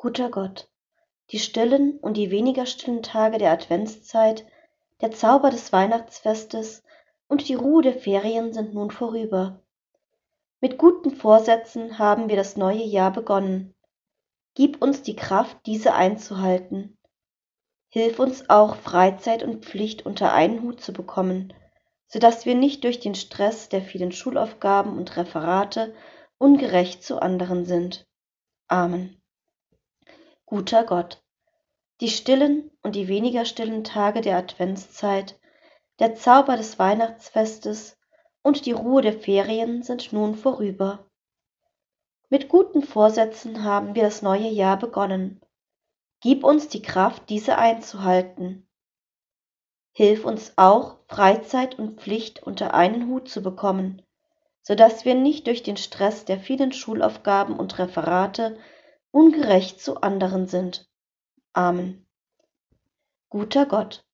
Guter Gott, die stillen und die weniger stillen Tage der Adventszeit, der Zauber des Weihnachtsfestes und die Ruhe der Ferien sind nun vorüber. Mit guten Vorsätzen haben wir das neue Jahr begonnen. Gib uns die Kraft, diese einzuhalten. Hilf uns auch, Freizeit und Pflicht unter einen Hut zu bekommen, so dass wir nicht durch den Stress der vielen Schulaufgaben und Referate ungerecht zu anderen sind. Amen. Guter Gott, die stillen und die weniger stillen Tage der Adventszeit, der Zauber des Weihnachtsfestes und die Ruhe der Ferien sind nun vorüber. Mit guten Vorsätzen haben wir das neue Jahr begonnen. Gib uns die Kraft, diese einzuhalten. Hilf uns auch, Freizeit und Pflicht unter einen Hut zu bekommen, so dass wir nicht durch den Stress der vielen Schulaufgaben und Referate ungerecht zu anderen sind. Amen. Guter Gott,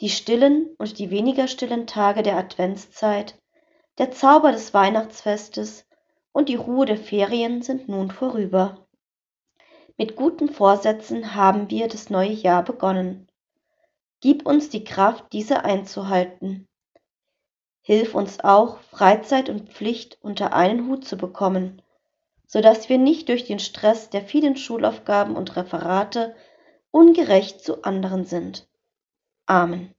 die stillen und die weniger stillen Tage der Adventszeit, der Zauber des Weihnachtsfestes und die Ruhe der Ferien sind nun vorüber. Mit guten Vorsätzen haben wir das neue Jahr begonnen. Gib uns die Kraft, diese einzuhalten. Hilf uns auch, Freizeit und Pflicht unter einen Hut zu bekommen so dass wir nicht durch den Stress der vielen Schulaufgaben und Referate ungerecht zu anderen sind. Amen.